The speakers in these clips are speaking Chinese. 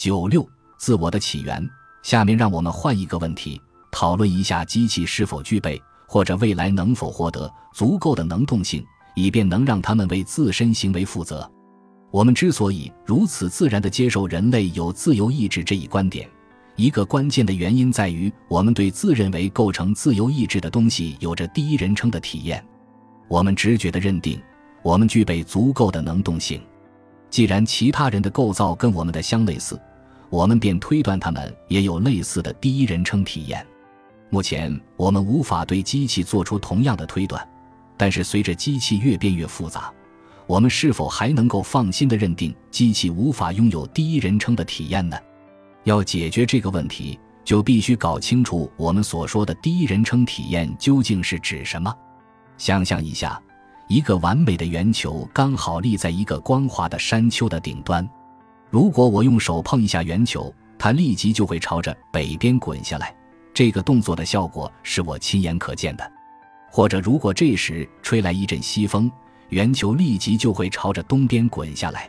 九六，自我的起源。下面让我们换一个问题，讨论一下机器是否具备，或者未来能否获得足够的能动性，以便能让他们为自身行为负责。我们之所以如此自然地接受人类有自由意志这一观点，一个关键的原因在于，我们对自认为构成自由意志的东西有着第一人称的体验。我们直觉地认定，我们具备足够的能动性。既然其他人的构造跟我们的相类似，我们便推断他们也有类似的第一人称体验。目前我们无法对机器做出同样的推断，但是随着机器越变越复杂，我们是否还能够放心地认定机器无法拥有第一人称的体验呢？要解决这个问题，就必须搞清楚我们所说的第一人称体验究竟是指什么。想象一下，一个完美的圆球刚好立在一个光滑的山丘的顶端。如果我用手碰一下圆球，它立即就会朝着北边滚下来。这个动作的效果是我亲眼可见的。或者，如果这时吹来一阵西风，圆球立即就会朝着东边滚下来。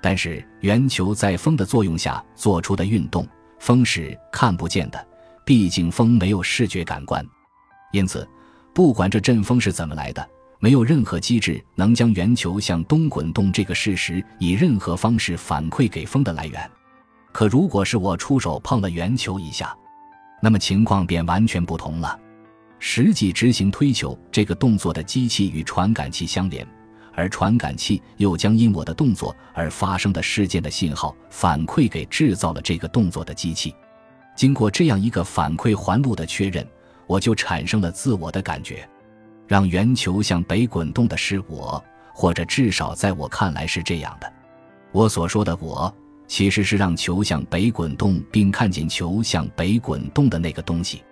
但是，圆球在风的作用下做出的运动，风是看不见的，毕竟风没有视觉感官。因此，不管这阵风是怎么来的。没有任何机制能将圆球向东滚动这个事实以任何方式反馈给风的来源。可如果是我出手碰了圆球一下，那么情况便完全不同了。实际执行推球这个动作的机器与传感器相连，而传感器又将因我的动作而发生的事件的信号反馈给制造了这个动作的机器。经过这样一个反馈环路的确认，我就产生了自我的感觉。让圆球向北滚动的是我，或者至少在我看来是这样的。我所说的“我”，其实是让球向北滚动并看见球向北滚动的那个东西。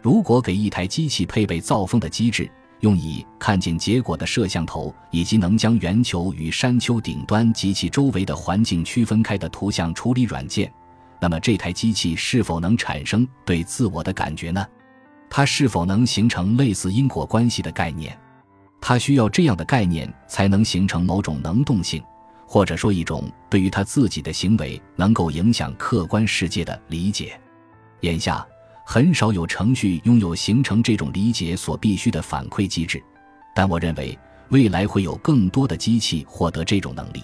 如果给一台机器配备造风的机制，用以看见结果的摄像头，以及能将圆球与山丘顶端及其周围的环境区分开的图像处理软件，那么这台机器是否能产生对自我的感觉呢？它是否能形成类似因果关系的概念？它需要这样的概念才能形成某种能动性，或者说一种对于他自己的行为能够影响客观世界的理解。眼下，很少有程序拥有形成这种理解所必须的反馈机制，但我认为未来会有更多的机器获得这种能力。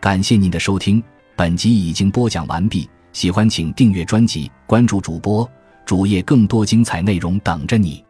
感谢您的收听，本集已经播讲完毕。喜欢请订阅专辑，关注主播。主页更多精彩内容等着你。